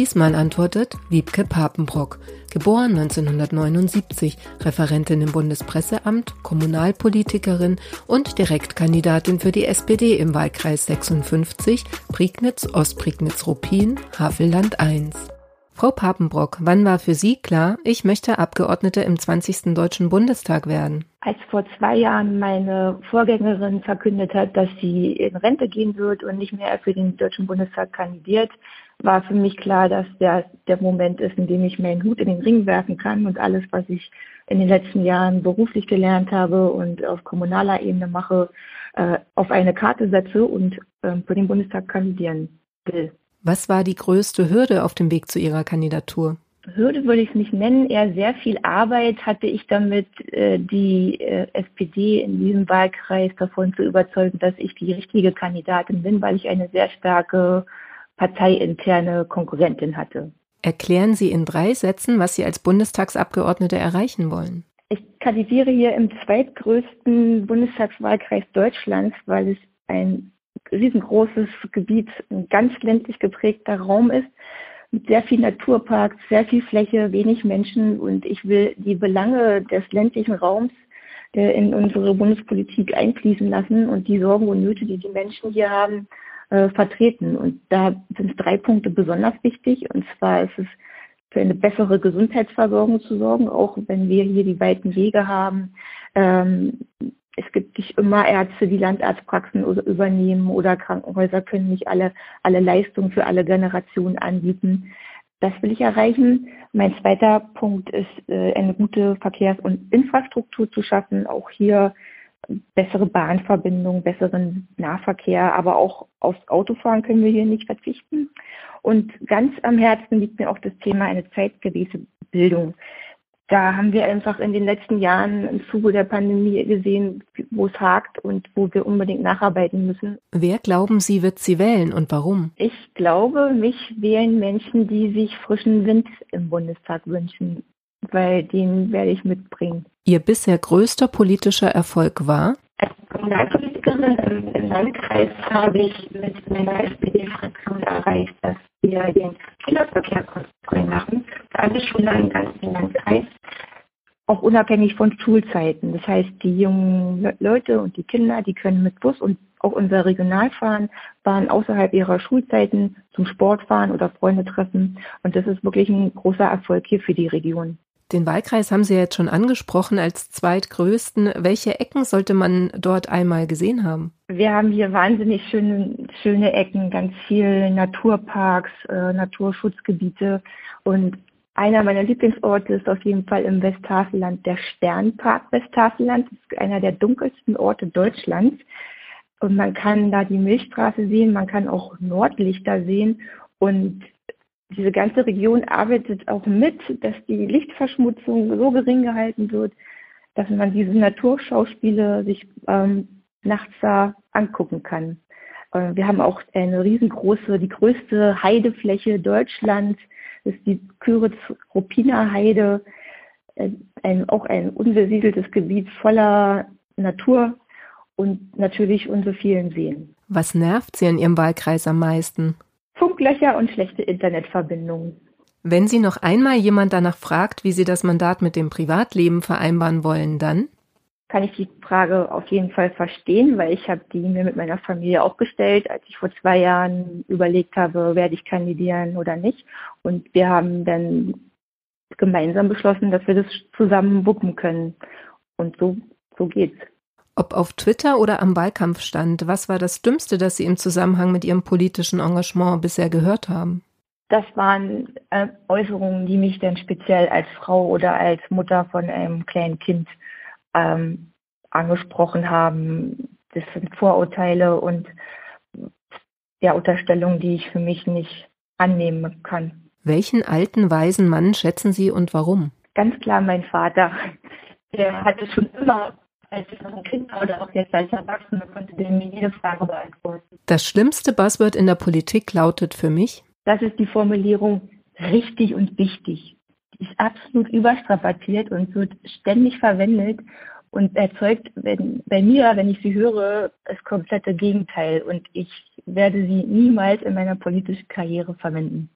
Diesmal antwortet Wiebke Papenbrock, geboren 1979, Referentin im Bundespresseamt, Kommunalpolitikerin und Direktkandidatin für die SPD im Wahlkreis 56, Prignitz, Ostprignitz-Ruppin, Havelland I. Frau Papenbrock, wann war für Sie klar, ich möchte Abgeordnete im 20. Deutschen Bundestag werden? Als vor zwei Jahren meine Vorgängerin verkündet hat, dass sie in Rente gehen wird und nicht mehr für den Deutschen Bundestag kandidiert, war für mich klar, dass der, der Moment ist, in dem ich meinen Hut in den Ring werfen kann und alles, was ich in den letzten Jahren beruflich gelernt habe und auf kommunaler Ebene mache, äh, auf eine Karte setze und äh, für den Bundestag kandidieren will. Was war die größte Hürde auf dem Weg zu Ihrer Kandidatur? Hürde würde ich es nicht nennen, eher sehr viel Arbeit hatte ich damit, äh, die äh, SPD in diesem Wahlkreis davon zu überzeugen, dass ich die richtige Kandidatin bin, weil ich eine sehr starke parteiinterne Konkurrentin hatte. Erklären Sie in drei Sätzen, was Sie als Bundestagsabgeordnete erreichen wollen. Ich kandidiere hier im zweitgrößten Bundestagswahlkreis Deutschlands, weil es ein riesengroßes Gebiet, ein ganz ländlich geprägter Raum ist, mit sehr viel Naturparks, sehr viel Fläche, wenig Menschen und ich will die Belange des ländlichen Raums in unsere Bundespolitik einfließen lassen und die Sorgen und Nöte, die die Menschen hier haben, äh, vertreten. Und da sind drei Punkte besonders wichtig. Und zwar ist es für eine bessere Gesundheitsversorgung zu sorgen, auch wenn wir hier die weiten Wege haben. Ähm, es gibt nicht immer Ärzte, die Landarztpraxen übernehmen oder Krankenhäuser können nicht alle, alle Leistungen für alle Generationen anbieten. Das will ich erreichen. Mein zweiter Punkt ist, äh, eine gute Verkehrs- und Infrastruktur zu schaffen. Auch hier bessere Bahnverbindungen, besseren Nahverkehr, aber auch aufs Autofahren können wir hier nicht verzichten. Und ganz am Herzen liegt mir auch das Thema eine zeitgemäße Bildung. Da haben wir einfach in den letzten Jahren im Zuge der Pandemie gesehen, wo es hakt und wo wir unbedingt nacharbeiten müssen. Wer glauben Sie, wird Sie wählen und warum? Ich glaube, mich wählen Menschen, die sich frischen Wind im Bundestag wünschen weil den werde ich mitbringen. Ihr bisher größter politischer Erfolg war? Als Kommunalpolitikerin im, im Landkreis habe ich mit meiner SPD-Fraktion erreicht, dass wir den Kinderverkehr kostenfrei machen für alle Schüler im ganzen Landkreis, auch unabhängig von Schulzeiten. Das heißt, die jungen Leute und die Kinder, die können mit Bus und auch unser Regionalfahren fahren außerhalb ihrer Schulzeiten zum Sport fahren oder Freunde treffen. Und das ist wirklich ein großer Erfolg hier für die Region. Den Wahlkreis haben Sie jetzt schon angesprochen als zweitgrößten. Welche Ecken sollte man dort einmal gesehen haben? Wir haben hier wahnsinnig schöne, schöne Ecken, ganz viele Naturparks, äh, Naturschutzgebiete. Und einer meiner Lieblingsorte ist auf jeden Fall im Westhafelland, der Sternpark Westhafelland. Das ist einer der dunkelsten Orte Deutschlands. Und man kann da die Milchstraße sehen, man kann auch Nordlichter sehen. Und diese ganze Region arbeitet auch mit, dass die Lichtverschmutzung so gering gehalten wird, dass man diese Naturschauspiele sich ähm, nachts da angucken kann. Äh, wir haben auch eine riesengroße, die größte Heidefläche Deutschlands, ist die Küritz-Ruppiner Heide, äh, ein, auch ein unbesiedeltes Gebiet voller Natur und natürlich unsere vielen Seen. Was nervt Sie in Ihrem Wahlkreis am meisten? Funklöcher und schlechte Internetverbindungen. Wenn Sie noch einmal jemand danach fragt, wie Sie das Mandat mit dem Privatleben vereinbaren wollen, dann? Kann ich die Frage auf jeden Fall verstehen, weil ich habe die mir mit meiner Familie auch gestellt, als ich vor zwei Jahren überlegt habe, werde ich kandidieren oder nicht. Und wir haben dann gemeinsam beschlossen, dass wir das zusammen wuppen können. Und so, so geht's. Ob auf Twitter oder am Wahlkampfstand, was war das Dümmste, das Sie im Zusammenhang mit Ihrem politischen Engagement bisher gehört haben? Das waren äh, Äußerungen, die mich dann speziell als Frau oder als Mutter von einem kleinen Kind ähm, angesprochen haben. Das sind Vorurteile und ja, Unterstellungen, die ich für mich nicht annehmen kann. Welchen alten, weisen Mann schätzen Sie und warum? Ganz klar mein Vater. Der hatte schon immer als ich noch ein Kind war oder auch jetzt als Erwachsener konnte der mir jede Frage beantworten. Das schlimmste Buzzword in der Politik lautet für mich? Das ist die Formulierung richtig und wichtig. Ist absolut überstrapaziert und wird ständig verwendet und erzeugt wenn, bei mir, wenn ich sie höre, das komplette Gegenteil. Und ich werde sie niemals in meiner politischen Karriere verwenden.